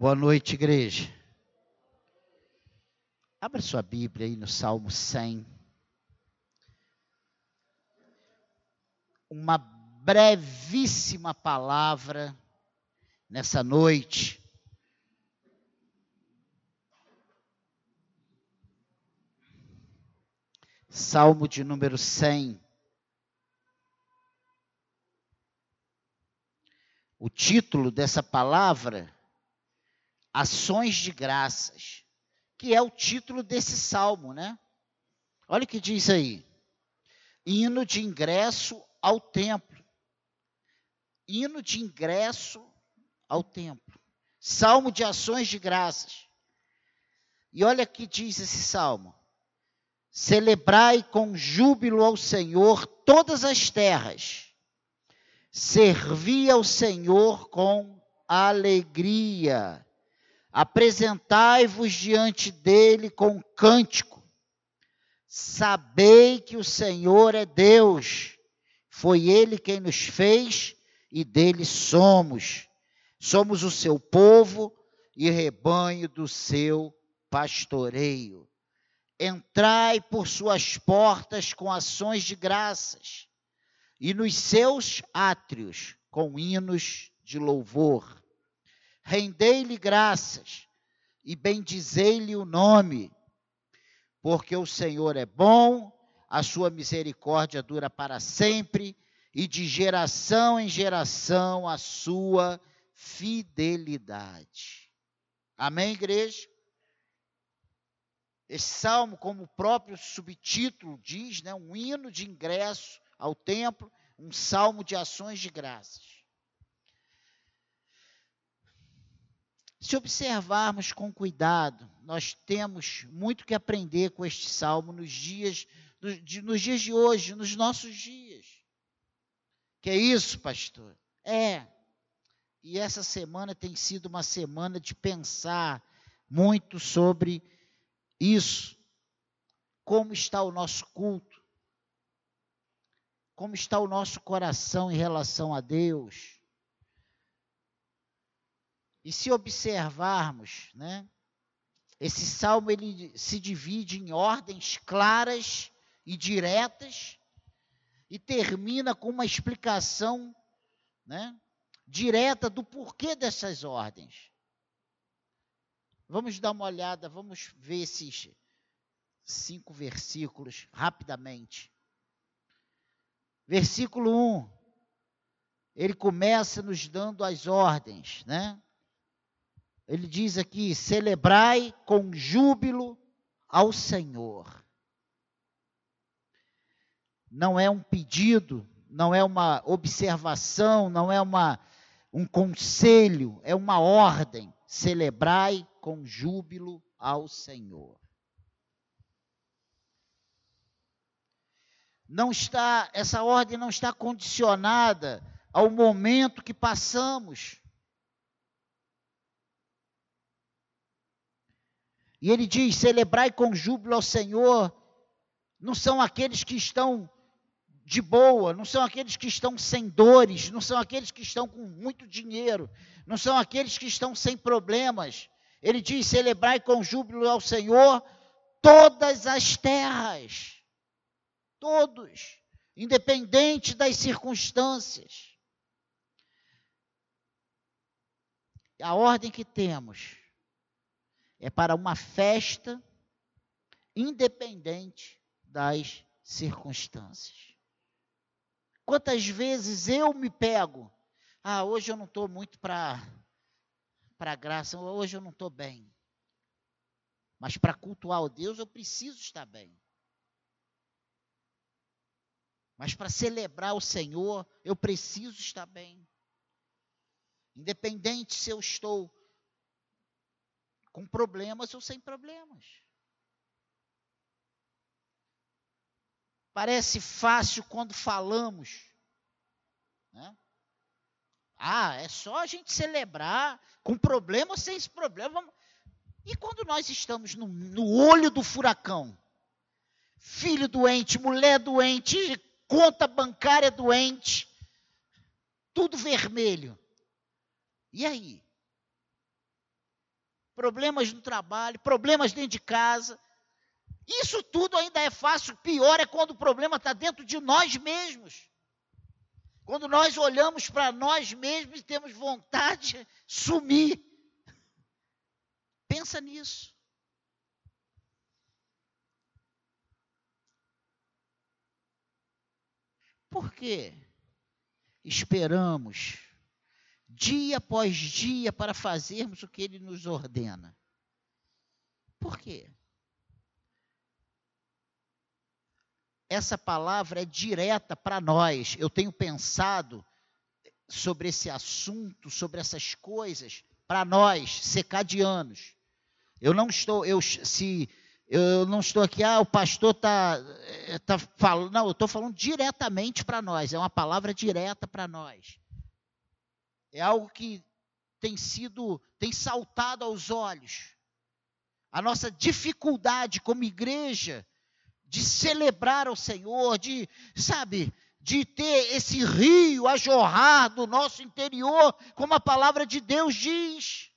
Boa noite, igreja. Abra sua Bíblia aí no Salmo 100. Uma brevíssima palavra nessa noite. Salmo de número 100. O título dessa palavra Ações de Graças, que é o título desse salmo, né? Olha o que diz aí. Hino de ingresso ao templo. Hino de ingresso ao templo. Salmo de ações de graças. E olha o que diz esse salmo. Celebrai com júbilo ao Senhor todas as terras. Servi ao Senhor com alegria Apresentai-vos diante dele com cântico. Sabei que o Senhor é Deus. Foi ele quem nos fez e dele somos. Somos o seu povo e rebanho do seu pastoreio. Entrai por suas portas com ações de graças e nos seus átrios com hinos de louvor rendei-lhe graças e bendizei-lhe o nome, porque o Senhor é bom, a sua misericórdia dura para sempre, e de geração em geração a sua fidelidade. Amém, igreja? Esse salmo, como o próprio subtítulo diz, né, um hino de ingresso ao templo, um salmo de ações de graças. Se observarmos com cuidado, nós temos muito que aprender com este salmo nos dias, nos dias de hoje, nos nossos dias. Que é isso, pastor? É. E essa semana tem sido uma semana de pensar muito sobre isso. Como está o nosso culto? Como está o nosso coração em relação a Deus? E se observarmos, né, esse salmo ele se divide em ordens claras e diretas e termina com uma explicação, né, direta do porquê dessas ordens. Vamos dar uma olhada, vamos ver esses cinco versículos rapidamente. Versículo 1. Ele começa nos dando as ordens, né? Ele diz aqui: celebrai com júbilo ao Senhor. Não é um pedido, não é uma observação, não é uma, um conselho, é uma ordem. Celebrai com júbilo ao Senhor. Não está, essa ordem não está condicionada ao momento que passamos. E ele diz: celebrai com júbilo ao Senhor. Não são aqueles que estão de boa, não são aqueles que estão sem dores, não são aqueles que estão com muito dinheiro, não são aqueles que estão sem problemas. Ele diz: celebrai com júbilo ao Senhor todas as terras. Todos, independente das circunstâncias. A ordem que temos é para uma festa independente das circunstâncias. Quantas vezes eu me pego, ah, hoje eu não estou muito para para graça, hoje eu não estou bem. Mas para cultuar o Deus eu preciso estar bem. Mas para celebrar o Senhor eu preciso estar bem. Independente se eu estou com problemas ou sem problemas. Parece fácil quando falamos. Né? Ah, é só a gente celebrar com problema ou sem esse problema. E quando nós estamos no, no olho do furacão? Filho doente, mulher doente, conta bancária doente, tudo vermelho. E aí? Problemas no trabalho, problemas dentro de casa. Isso tudo ainda é fácil. Pior é quando o problema está dentro de nós mesmos. Quando nós olhamos para nós mesmos e temos vontade de sumir. Pensa nisso. Por quê? Esperamos dia após dia para fazermos o que ele nos ordena. Por quê? Essa palavra é direta para nós. Eu tenho pensado sobre esse assunto, sobre essas coisas, para nós, secadianos. Eu não estou, eu se eu não estou aqui, ah, o pastor está eh, tá falando. Não, eu estou falando diretamente para nós. É uma palavra direta para nós. É algo que tem sido, tem saltado aos olhos. A nossa dificuldade como igreja de celebrar ao Senhor, de, sabe, de ter esse rio a jorrar do nosso interior, como a palavra de Deus diz.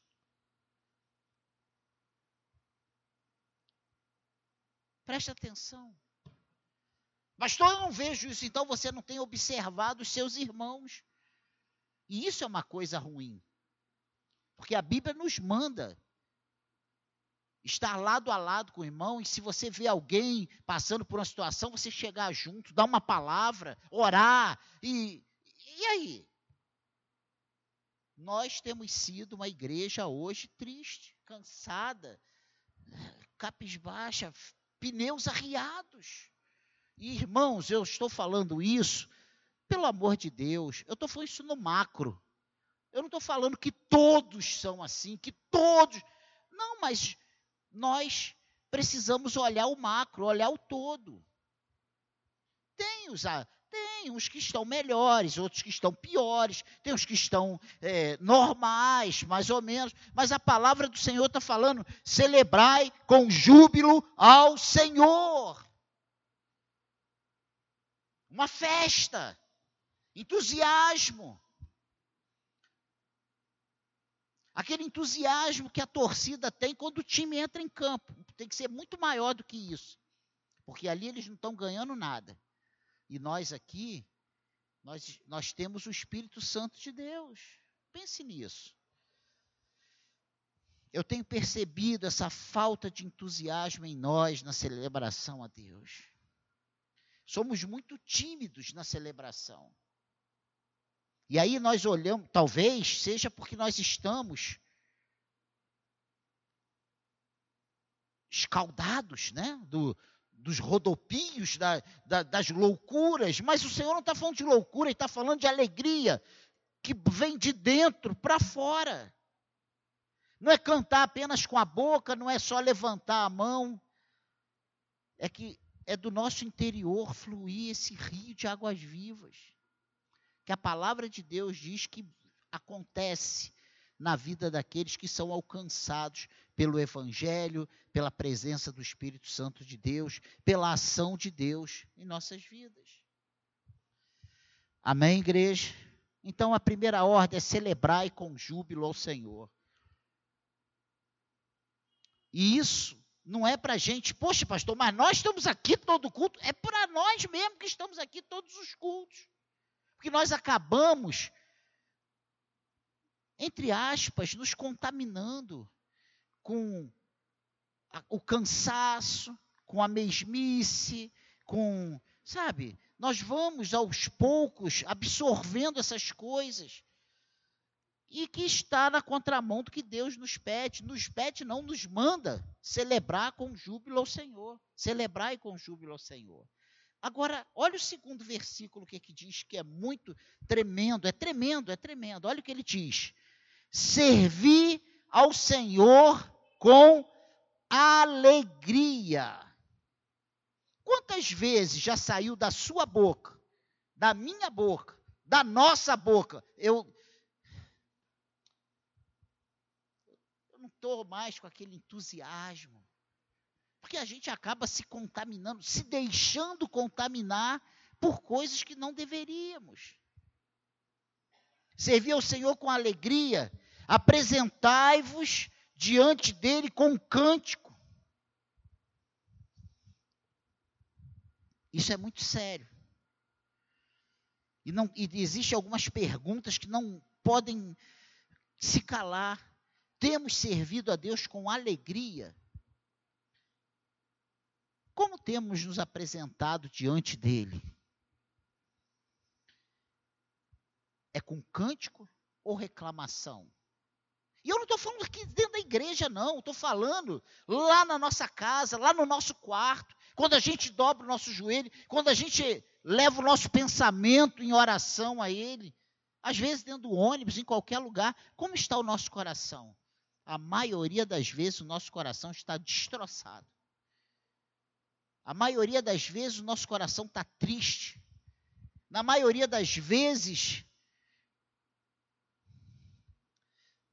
Preste atenção. Pastor, eu não vejo isso, então você não tem observado os seus irmãos. E isso é uma coisa ruim. Porque a Bíblia nos manda estar lado a lado com o irmão, e se você vê alguém passando por uma situação, você chegar junto, dar uma palavra, orar, e, e aí? Nós temos sido uma igreja hoje triste, cansada, capisbaixa, pneus arriados. E, irmãos, eu estou falando isso, pelo amor de Deus, eu estou falando isso no macro. Eu não estou falando que todos são assim, que todos. Não, mas nós precisamos olhar o macro, olhar o todo. Tem os, tem uns que estão melhores, outros que estão piores, tem uns que estão é, normais, mais ou menos, mas a palavra do Senhor está falando: celebrai com júbilo ao Senhor. Uma festa, entusiasmo. Aquele entusiasmo que a torcida tem quando o time entra em campo. Tem que ser muito maior do que isso. Porque ali eles não estão ganhando nada. E nós aqui, nós, nós temos o Espírito Santo de Deus. Pense nisso. Eu tenho percebido essa falta de entusiasmo em nós na celebração a Deus. Somos muito tímidos na celebração. E aí nós olhamos, talvez seja porque nós estamos escaldados, né? Do, dos rodopios, da, da, das loucuras, mas o Senhor não está falando de loucura, Ele está falando de alegria que vem de dentro para fora. Não é cantar apenas com a boca, não é só levantar a mão, é que é do nosso interior fluir esse rio de águas vivas. Que a palavra de Deus diz que acontece na vida daqueles que são alcançados pelo Evangelho, pela presença do Espírito Santo de Deus, pela ação de Deus em nossas vidas. Amém, igreja? Então a primeira ordem é celebrar com júbilo ao Senhor. E isso não é para a gente, poxa, pastor, mas nós estamos aqui todo culto, é para nós mesmo que estamos aqui todos os cultos. Porque nós acabamos, entre aspas, nos contaminando com o cansaço, com a mesmice, com, sabe? Nós vamos aos poucos absorvendo essas coisas. E que está na contramão do que Deus nos pede. Nos pede, não nos manda celebrar com júbilo ao Senhor. Celebrar e com júbilo ao Senhor. Agora, olha o segundo versículo que, que diz que é muito tremendo, é tremendo, é tremendo. Olha o que ele diz: Servir ao Senhor com alegria. Quantas vezes já saiu da sua boca, da minha boca, da nossa boca, eu, eu não estou mais com aquele entusiasmo, porque a gente acaba se contaminando, se deixando contaminar por coisas que não deveríamos. Servir ao Senhor com alegria, apresentai-vos diante dele com um cântico. Isso é muito sério. E, não, e existem algumas perguntas que não podem se calar. Temos servido a Deus com alegria? Como temos nos apresentado diante dele? É com cântico ou reclamação? E eu não estou falando aqui dentro da igreja, não. Estou falando lá na nossa casa, lá no nosso quarto, quando a gente dobra o nosso joelho, quando a gente leva o nosso pensamento em oração a Ele. Às vezes dentro do ônibus, em qualquer lugar. Como está o nosso coração? A maioria das vezes o nosso coração está destroçado. A maioria das vezes o nosso coração está triste. Na maioria das vezes,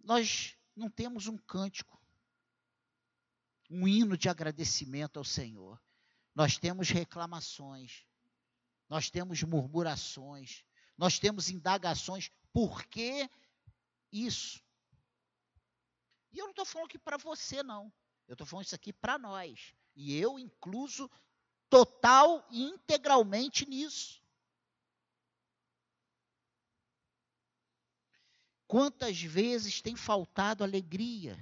nós não temos um cântico, um hino de agradecimento ao Senhor. Nós temos reclamações, nós temos murmurações, nós temos indagações. Por que isso? E eu não estou falando aqui para você, não. Eu estou falando isso aqui para nós. E eu incluso total e integralmente nisso. Quantas vezes tem faltado alegria?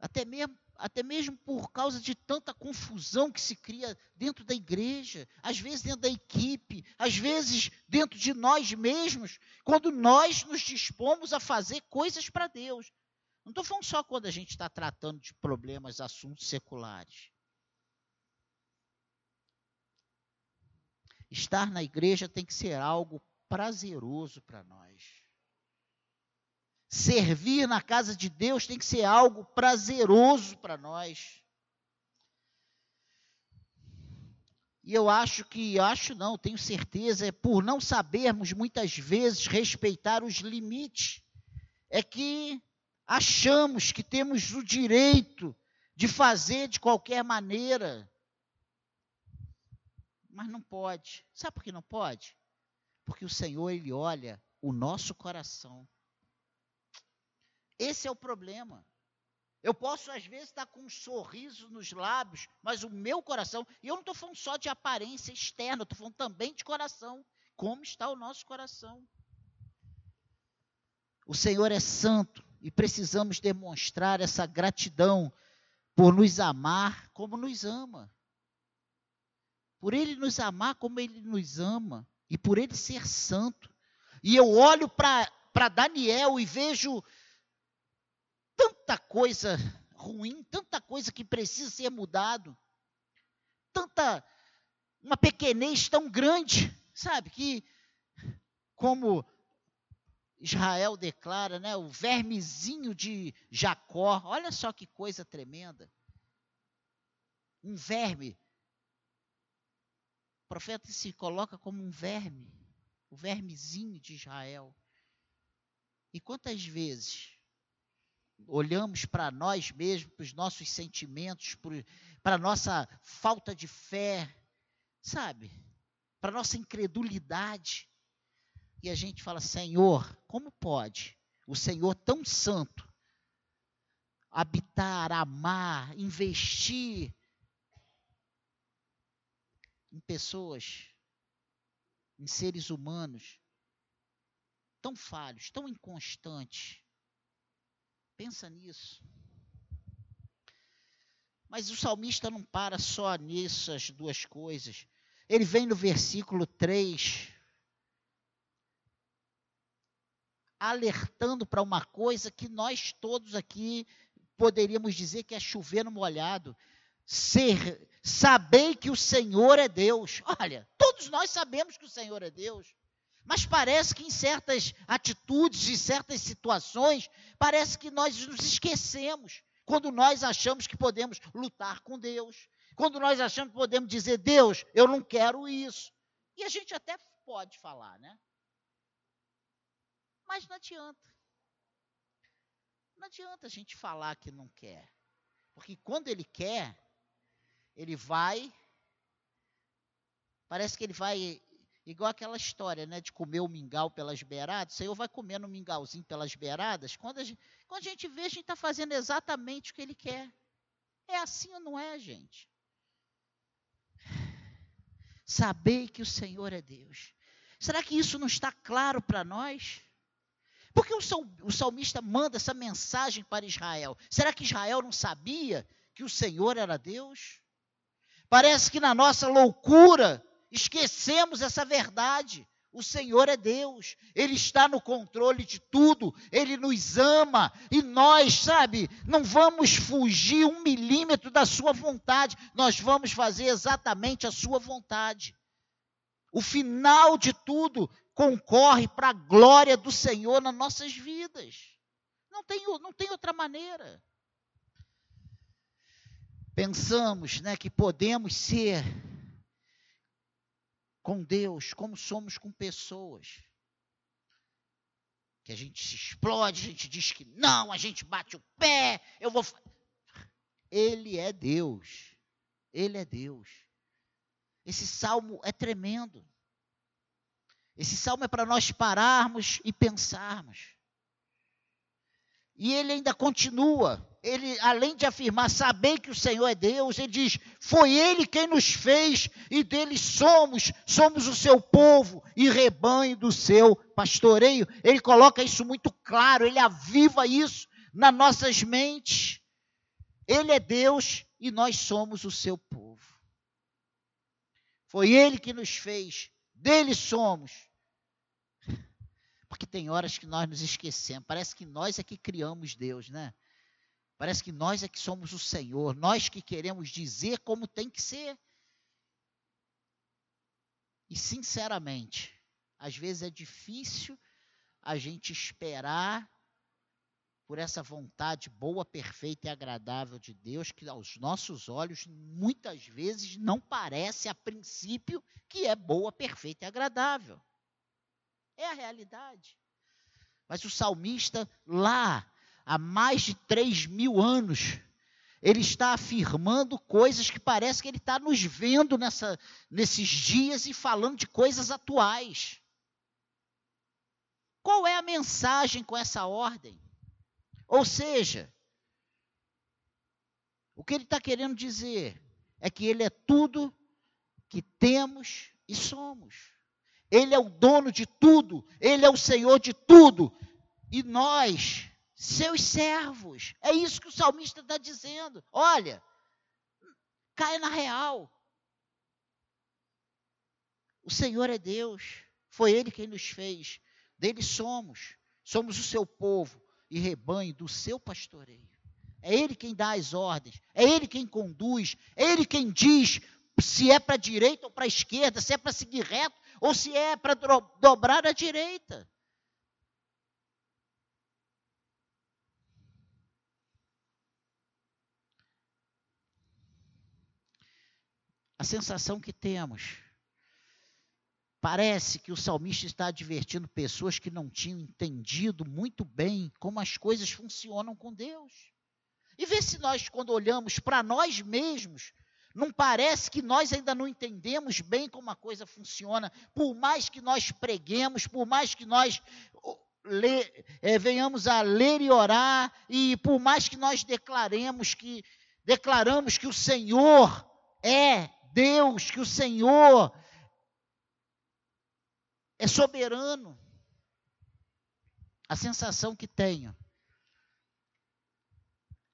Até mesmo, até mesmo por causa de tanta confusão que se cria dentro da igreja, às vezes dentro da equipe, às vezes dentro de nós mesmos, quando nós nos dispomos a fazer coisas para Deus. Não estou falando só quando a gente está tratando de problemas, assuntos seculares. Estar na igreja tem que ser algo prazeroso para nós. Servir na casa de Deus tem que ser algo prazeroso para nós. E eu acho que, acho não, tenho certeza, é por não sabermos muitas vezes respeitar os limites, é que achamos que temos o direito de fazer de qualquer maneira. Mas não pode. Sabe por que não pode? Porque o Senhor, Ele olha o nosso coração. Esse é o problema. Eu posso, às vezes, estar com um sorriso nos lábios, mas o meu coração, e eu não estou falando só de aparência externa, estou falando também de coração. Como está o nosso coração? O Senhor é santo e precisamos demonstrar essa gratidão por nos amar como nos ama. Por ele nos amar como ele nos ama e por ele ser santo. E eu olho para Daniel e vejo tanta coisa ruim, tanta coisa que precisa ser mudado, tanta uma pequenez tão grande, sabe, que como Israel declara, né, o vermezinho de Jacó. Olha só que coisa tremenda. Um verme. O profeta se coloca como um verme, o vermezinho de Israel. E quantas vezes olhamos para nós mesmos, para os nossos sentimentos, para a nossa falta de fé, sabe? Para a nossa incredulidade e a gente fala: Senhor, como pode o Senhor tão santo habitar, amar, investir em pessoas, em seres humanos tão falhos, tão inconstantes? Pensa nisso. Mas o salmista não para só nessas duas coisas. Ele vem no versículo 3 alertando para uma coisa que nós todos aqui poderíamos dizer que é chover no molhado. Ser, sabei que o Senhor é Deus. Olha, todos nós sabemos que o Senhor é Deus. Mas parece que em certas atitudes, em certas situações, parece que nós nos esquecemos. Quando nós achamos que podemos lutar com Deus. Quando nós achamos que podemos dizer, Deus, eu não quero isso. E a gente até pode falar, né? Mas não adianta. Não adianta a gente falar que não quer. Porque quando ele quer, ele vai. Parece que ele vai Igual aquela história, né, de comer o mingau pelas beiradas. O Senhor vai comendo o mingauzinho pelas beiradas. Quando a gente, quando a gente vê, a gente está fazendo exatamente o que Ele quer. É assim ou não é, gente? Sabei que o Senhor é Deus. Será que isso não está claro para nós? Porque o, o salmista manda essa mensagem para Israel. Será que Israel não sabia que o Senhor era Deus? Parece que na nossa loucura esquecemos essa verdade. O Senhor é Deus, Ele está no controle de tudo, Ele nos ama e nós, sabe, não vamos fugir um milímetro da Sua vontade, nós vamos fazer exatamente a Sua vontade. O final de tudo concorre para a glória do Senhor nas nossas vidas. Não tem, não tem outra maneira. Pensamos né, que podemos ser com Deus, como somos com pessoas. Que a gente se explode, a gente diz que não, a gente bate o pé, eu vou. Ele é Deus. Ele é Deus. Esse salmo é tremendo. Esse salmo é para nós pararmos e pensarmos. E ele ainda continua ele, além de afirmar saber que o Senhor é Deus, ele diz: Foi Ele quem nos fez e dele somos, somos o seu povo e rebanho do seu pastoreio. Ele coloca isso muito claro, ele aviva isso nas nossas mentes. Ele é Deus e nós somos o seu povo. Foi Ele que nos fez, dele somos. Porque tem horas que nós nos esquecemos, parece que nós é que criamos Deus, né? Parece que nós é que somos o Senhor, nós que queremos dizer como tem que ser. E sinceramente, às vezes é difícil a gente esperar por essa vontade boa, perfeita e agradável de Deus, que aos nossos olhos muitas vezes não parece a princípio que é boa, perfeita e agradável. É a realidade. Mas o salmista lá há mais de 3 mil anos, ele está afirmando coisas que parece que ele está nos vendo nessa, nesses dias e falando de coisas atuais. Qual é a mensagem com essa ordem? Ou seja, o que ele está querendo dizer é que ele é tudo que temos e somos. Ele é o dono de tudo, ele é o Senhor de tudo. E nós seus servos. É isso que o salmista está dizendo. Olha, caia na real. O Senhor é Deus, foi Ele quem nos fez, dele somos, somos o seu povo e rebanho do seu pastoreio. É Ele quem dá as ordens, é Ele quem conduz, é Ele quem diz se é para a direita ou para a esquerda, se é para seguir reto ou se é para dobrar à direita. a sensação que temos. Parece que o salmista está advertindo pessoas que não tinham entendido muito bem como as coisas funcionam com Deus. E vê se nós, quando olhamos para nós mesmos, não parece que nós ainda não entendemos bem como a coisa funciona, por mais que nós preguemos, por mais que nós lê, é, venhamos a ler e orar, e por mais que nós declaremos que declaramos que o Senhor é Deus, que o Senhor é soberano. A sensação que tenho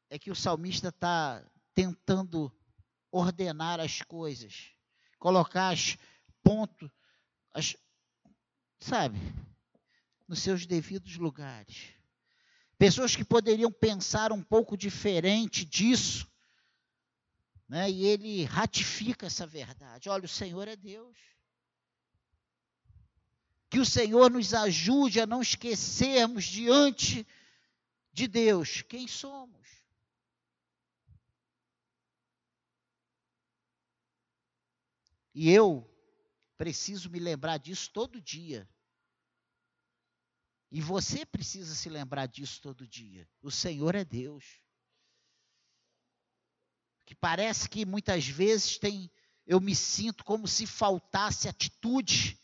é que o salmista está tentando ordenar as coisas, colocar as pontos, as, sabe, nos seus devidos lugares. Pessoas que poderiam pensar um pouco diferente disso, né? E ele ratifica essa verdade. Olha, o Senhor é Deus. Que o Senhor nos ajude a não esquecermos diante de Deus quem somos. E eu preciso me lembrar disso todo dia. E você precisa se lembrar disso todo dia. O Senhor é Deus que parece que muitas vezes tem, eu me sinto como se faltasse atitude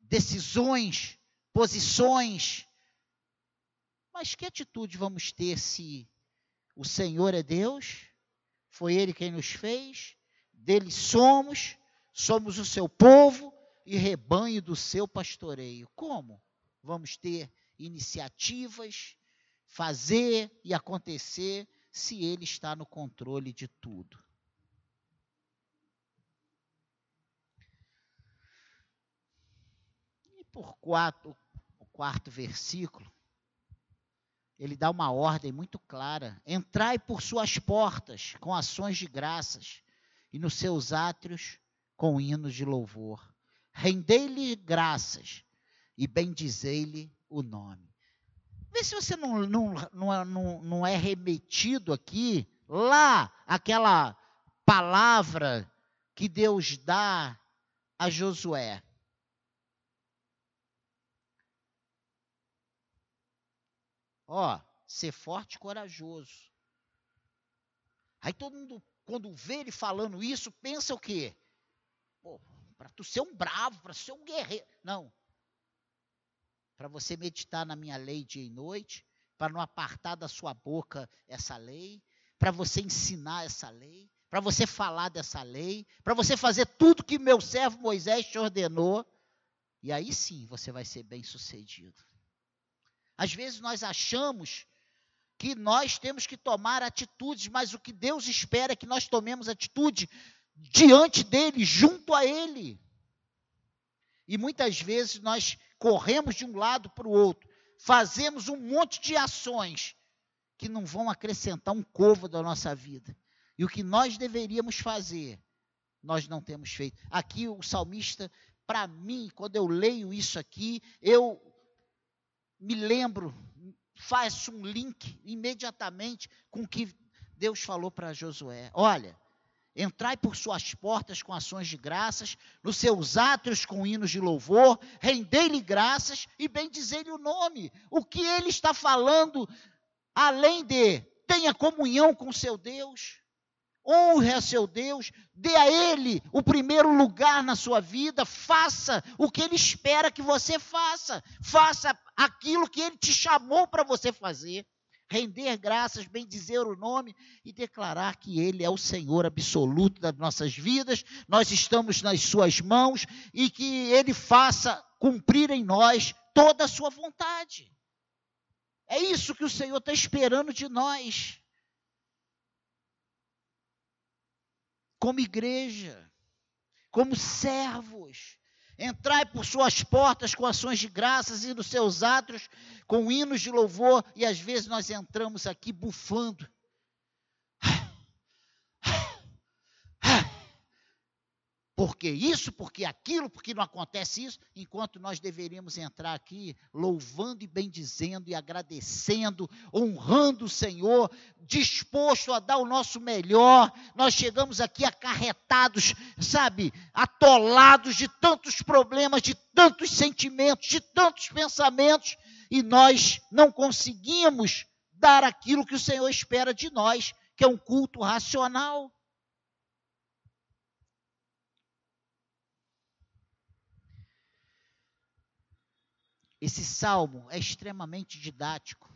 decisões, posições. Mas que atitude vamos ter se o Senhor é Deus, foi Ele quem nos fez, dele somos, somos o seu povo e rebanho do seu pastoreio? Como vamos ter iniciativas, fazer e acontecer se Ele está no controle de tudo? por quatro, o quarto versículo, ele dá uma ordem muito clara: entrai por suas portas com ações de graças e nos seus átrios com hinos de louvor. Rendei-lhe graças e bendizei-lhe o nome. Vê se você não, não, não, não, é remetido aqui, lá, aquela palavra que Deus dá a Josué. Ó, ser forte e corajoso. Aí todo mundo, quando vê ele falando isso, pensa o quê? Para tu ser um bravo, para ser um guerreiro. Não. Para você meditar na minha lei dia e noite, para não apartar da sua boca essa lei, para você ensinar essa lei, para você falar dessa lei, para você fazer tudo que meu servo Moisés te ordenou. E aí sim você vai ser bem sucedido. Às vezes nós achamos que nós temos que tomar atitudes, mas o que Deus espera é que nós tomemos atitude diante dele, junto a ele. E muitas vezes nós corremos de um lado para o outro, fazemos um monte de ações que não vão acrescentar um covo da nossa vida. E o que nós deveríamos fazer, nós não temos feito. Aqui o salmista, para mim, quando eu leio isso aqui, eu me lembro, faço um link imediatamente com o que Deus falou para Josué. Olha, entrai por suas portas com ações de graças, nos seus átrios com hinos de louvor, rendei-lhe graças e bendizei-lhe o nome. O que ele está falando, além de tenha comunhão com seu Deus, honre a seu Deus, dê a Ele o primeiro lugar na sua vida, faça o que Ele espera que você faça, faça aquilo que Ele te chamou para você fazer. Render graças, bendizer o nome e declarar que Ele é o Senhor absoluto das nossas vidas, nós estamos nas Suas mãos e que Ele faça cumprir em nós toda a Sua vontade. É isso que o Senhor está esperando de nós. como igreja, como servos. Entrai por suas portas com ações de graças e nos seus átrios com hinos de louvor, e às vezes nós entramos aqui bufando porque isso, porque aquilo, porque não acontece isso, enquanto nós deveríamos entrar aqui louvando e bendizendo e agradecendo, honrando o Senhor, disposto a dar o nosso melhor. Nós chegamos aqui acarretados, sabe, atolados de tantos problemas, de tantos sentimentos, de tantos pensamentos, e nós não conseguimos dar aquilo que o Senhor espera de nós, que é um culto racional. Esse salmo é extremamente didático.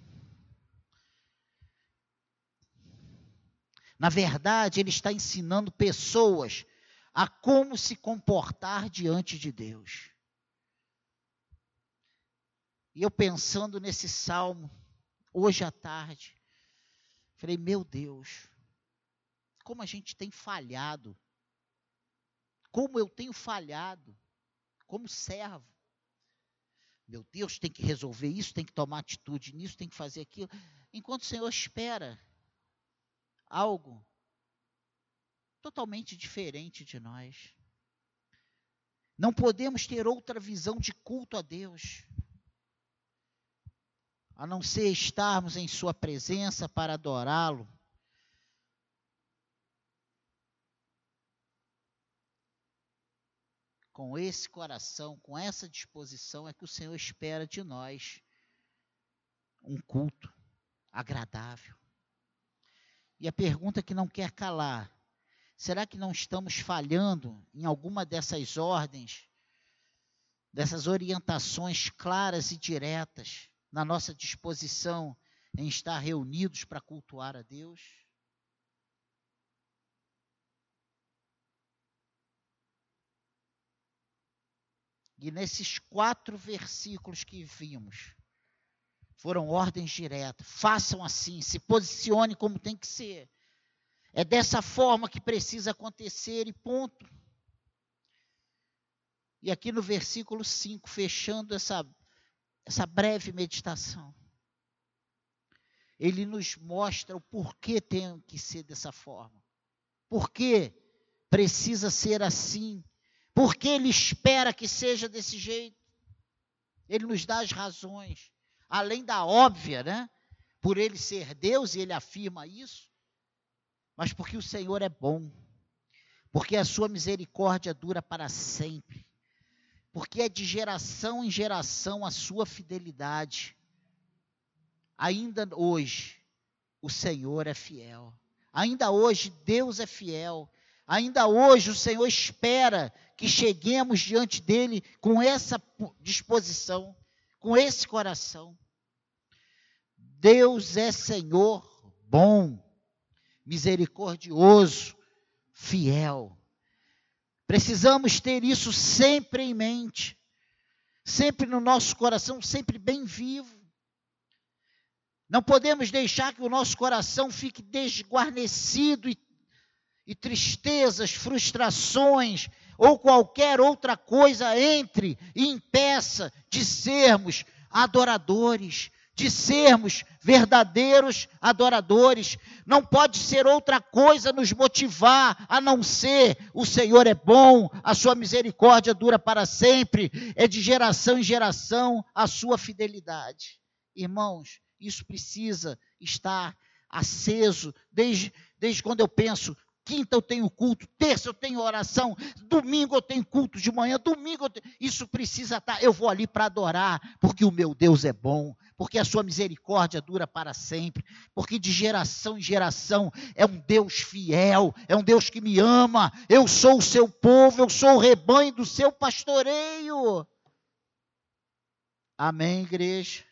Na verdade, ele está ensinando pessoas a como se comportar diante de Deus. E eu pensando nesse salmo, hoje à tarde, falei: meu Deus, como a gente tem falhado, como eu tenho falhado, como servo. Meu Deus, tem que resolver isso, tem que tomar atitude nisso, tem que fazer aquilo. Enquanto o Senhor espera algo totalmente diferente de nós. Não podemos ter outra visão de culto a Deus, a não ser estarmos em Sua presença para adorá-lo, com esse coração, com essa disposição, é que o Senhor espera de nós um culto agradável. E a pergunta que não quer calar: será que não estamos falhando em alguma dessas ordens dessas orientações claras e diretas na nossa disposição em estar reunidos para cultuar a Deus? E nesses quatro versículos que vimos, foram ordens diretas. Façam assim, se posicione como tem que ser. É dessa forma que precisa acontecer e ponto. E aqui no versículo 5, fechando essa, essa breve meditação, ele nos mostra o porquê tem que ser dessa forma. Por que precisa ser assim? Por que ele espera que seja desse jeito? Ele nos dá as razões além da óbvia, né? Por ele ser Deus e ele afirma isso, mas porque o Senhor é bom, porque a sua misericórdia dura para sempre, porque é de geração em geração a sua fidelidade. Ainda hoje, o Senhor é fiel. Ainda hoje, Deus é fiel. Ainda hoje, o Senhor espera que cheguemos diante dele com essa disposição com esse coração. Deus é Senhor bom, misericordioso, fiel. Precisamos ter isso sempre em mente, sempre no nosso coração, sempre bem vivo. Não podemos deixar que o nosso coração fique desguarnecido e, e tristezas, frustrações, ou qualquer outra coisa entre e impeça de sermos adoradores, de sermos verdadeiros adoradores. Não pode ser outra coisa nos motivar a não ser o Senhor é bom, a sua misericórdia dura para sempre, é de geração em geração a sua fidelidade. Irmãos, isso precisa estar aceso desde, desde quando eu penso Quinta eu tenho culto, terça eu tenho oração, domingo eu tenho culto de manhã, domingo tenho... isso precisa estar. Tá, eu vou ali para adorar, porque o meu Deus é bom, porque a sua misericórdia dura para sempre, porque de geração em geração é um Deus fiel, é um Deus que me ama. Eu sou o seu povo, eu sou o rebanho do seu pastoreio. Amém, igreja.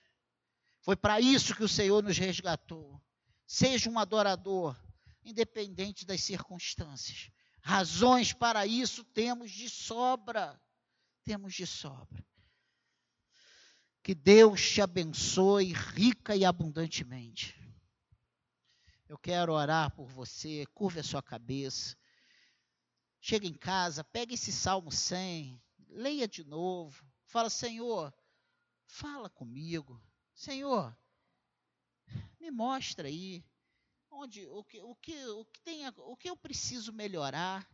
Foi para isso que o Senhor nos resgatou. Seja um adorador independente das circunstâncias. Razões para isso temos de sobra. Temos de sobra. Que Deus te abençoe rica e abundantemente. Eu quero orar por você, curva a sua cabeça. Chega em casa, pega esse Salmo 100, leia de novo. Fala, Senhor, fala comigo. Senhor, me mostra aí onde o que, o que, o que, tem, o que eu preciso melhorar,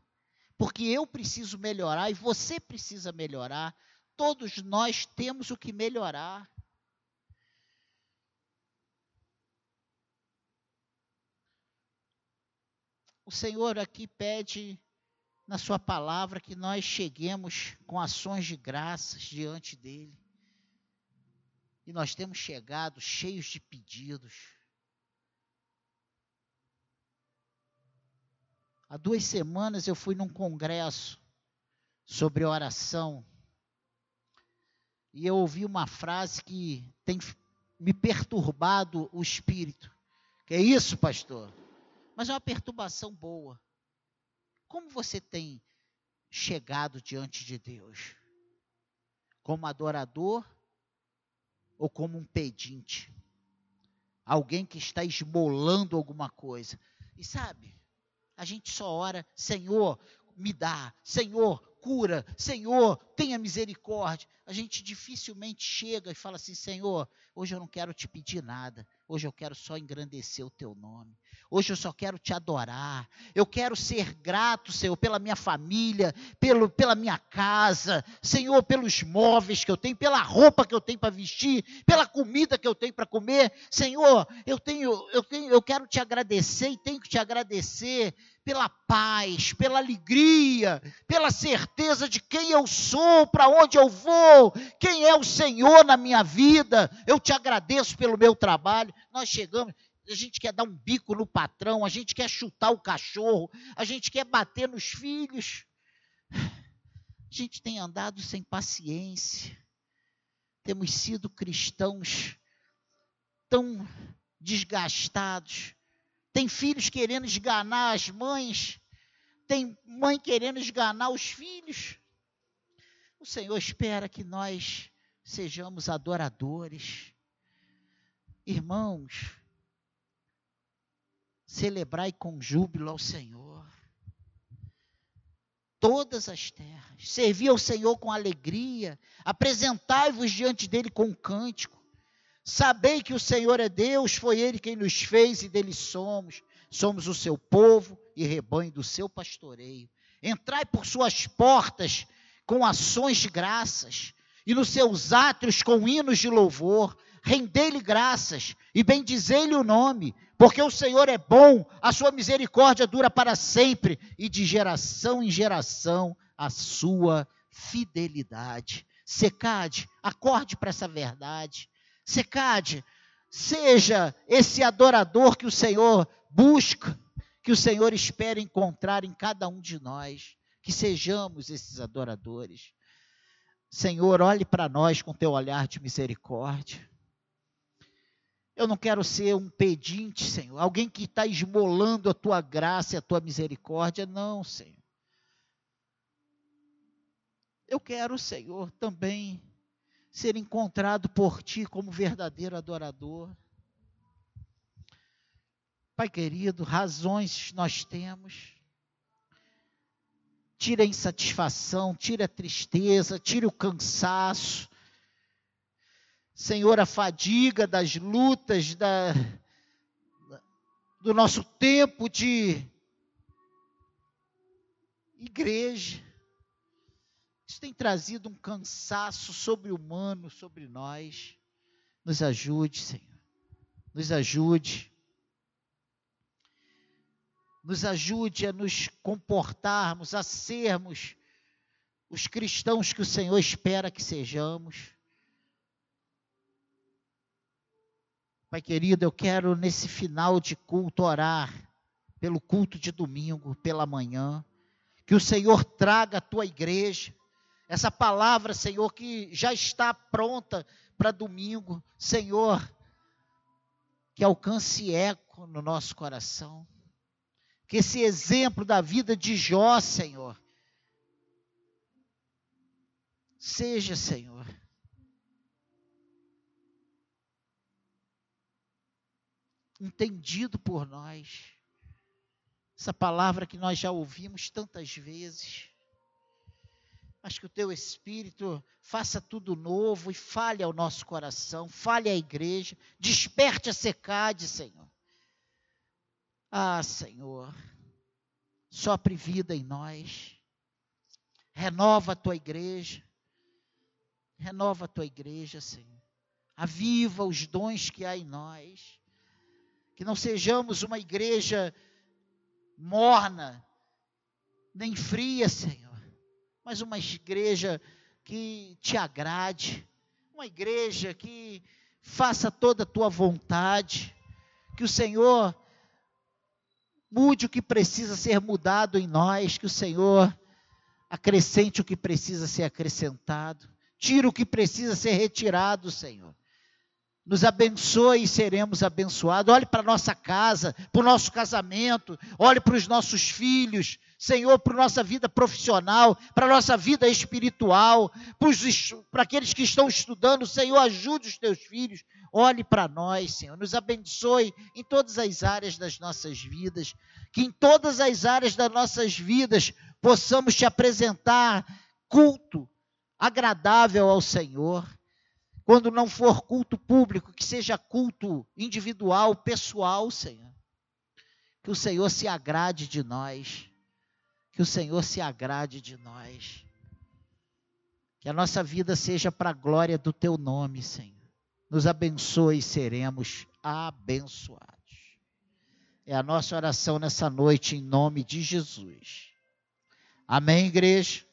porque eu preciso melhorar e você precisa melhorar. Todos nós temos o que melhorar. O Senhor aqui pede na Sua palavra que nós cheguemos com ações de graças diante dEle. E nós temos chegado cheios de pedidos Há duas semanas eu fui num congresso sobre oração e eu ouvi uma frase que tem me perturbado o espírito. Que é isso, pastor? Mas é uma perturbação boa. Como você tem chegado diante de Deus? Como adorador ou como um pedinte? Alguém que está esmolando alguma coisa. E sabe, a gente só ora, Senhor, me dá, Senhor, cura, Senhor, tenha misericórdia. A gente dificilmente chega e fala assim: Senhor, hoje eu não quero te pedir nada, hoje eu quero só engrandecer o teu nome. Hoje eu só quero te adorar. Eu quero ser grato, Senhor, pela minha família, pelo, pela minha casa, Senhor, pelos móveis que eu tenho, pela roupa que eu tenho para vestir, pela comida que eu tenho para comer. Senhor, eu tenho, eu tenho, eu quero te agradecer e tenho que te agradecer pela paz, pela alegria, pela certeza de quem eu sou, para onde eu vou, quem é o Senhor na minha vida. Eu te agradeço pelo meu trabalho. Nós chegamos, a gente quer dar um bico no patrão, a gente quer chutar o cachorro, a gente quer bater nos filhos. A gente tem andado sem paciência. Temos sido cristãos tão desgastados. Tem filhos querendo esganar as mães. Tem mãe querendo esganar os filhos. O Senhor espera que nós sejamos adoradores. Irmãos, celebrai com júbilo ao Senhor todas as terras. Servi ao Senhor com alegria, apresentai-vos diante dele com um cântico. Sabei que o Senhor é Deus, foi ele quem nos fez e dele somos. Somos o seu povo e rebanho do seu pastoreio. Entrai por suas portas com ações de graças e nos seus átrios com hinos de louvor. Rendei-lhe graças e bendizei-lhe o nome, porque o Senhor é bom, a sua misericórdia dura para sempre, e de geração em geração a sua fidelidade. Secade, acorde para essa verdade. Secade, seja esse adorador que o Senhor busca, que o Senhor espera encontrar em cada um de nós, que sejamos esses adoradores. Senhor, olhe para nós com teu olhar de misericórdia. Eu não quero ser um pedinte, Senhor, alguém que está esmolando a tua graça e a tua misericórdia. Não, Senhor. Eu quero, Senhor, também ser encontrado por ti como verdadeiro adorador. Pai querido, razões nós temos. Tira a insatisfação, tira a tristeza, tira o cansaço, Senhor, a fadiga das lutas, da, do nosso tempo de igreja. Isso tem trazido um cansaço sobre-humano sobre nós. Nos ajude, Senhor. Nos ajude. Nos ajude a nos comportarmos, a sermos os cristãos que o Senhor espera que sejamos. Pai querido, eu quero nesse final de culto orar pelo culto de domingo, pela manhã, que o Senhor traga a tua igreja, essa palavra, Senhor, que já está pronta para domingo, Senhor, que alcance eco no nosso coração, que esse exemplo da vida de Jó, Senhor, seja, Senhor, entendido por nós. Essa palavra que nós já ouvimos tantas vezes. Mas que o teu Espírito faça tudo novo e fale ao nosso coração, fale à igreja, desperte a secade, Senhor. Ah, Senhor, sopre vida em nós, renova a tua igreja, renova a tua igreja, Senhor. Aviva os dons que há em nós que não sejamos uma igreja morna, nem fria, Senhor, mas uma igreja que te agrade, uma igreja que faça toda a tua vontade, que o Senhor mude o que precisa ser mudado em nós, que o Senhor acrescente o que precisa ser acrescentado, tira o que precisa ser retirado, Senhor nos abençoe e seremos abençoados. Olhe para a nossa casa, para o nosso casamento, olhe para os nossos filhos, Senhor, para a nossa vida profissional, para a nossa vida espiritual, para, os, para aqueles que estão estudando, Senhor, ajude os teus filhos. Olhe para nós, Senhor, nos abençoe em todas as áreas das nossas vidas, que em todas as áreas das nossas vidas possamos te apresentar culto agradável ao Senhor quando não for culto público, que seja culto individual, pessoal, Senhor. Que o Senhor se agrade de nós. Que o Senhor se agrade de nós. Que a nossa vida seja para a glória do teu nome, Senhor. Nos abençoe e seremos abençoados. É a nossa oração nessa noite em nome de Jesus. Amém, igreja?